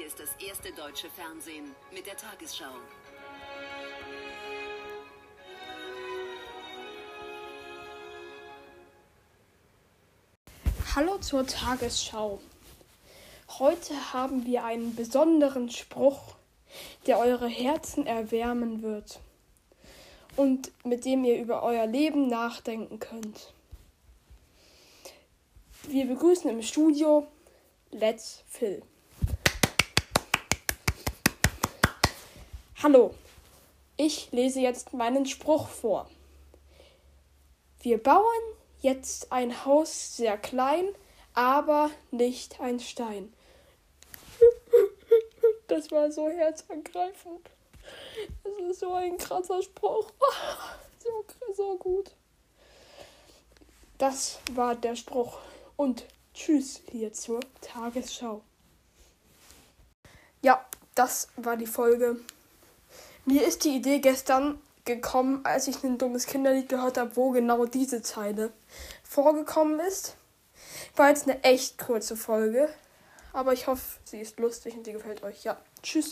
ist das erste deutsche Fernsehen mit der Tagesschau. Hallo zur Tagesschau. Heute haben wir einen besonderen Spruch, der eure Herzen erwärmen wird und mit dem ihr über euer Leben nachdenken könnt. Wir begrüßen im Studio Let's Phil. Hallo, ich lese jetzt meinen Spruch vor. Wir bauen jetzt ein Haus sehr klein, aber nicht ein Stein. Das war so herzergreifend. Das ist so ein krasser Spruch. So, so gut. Das war der Spruch. Und tschüss hier zur Tagesschau. Ja, das war die Folge. Mir ist die Idee gestern gekommen, als ich ein dummes Kinderlied gehört habe, wo genau diese Zeile vorgekommen ist. War jetzt eine echt kurze Folge, aber ich hoffe, sie ist lustig und sie gefällt euch. Ja, tschüss.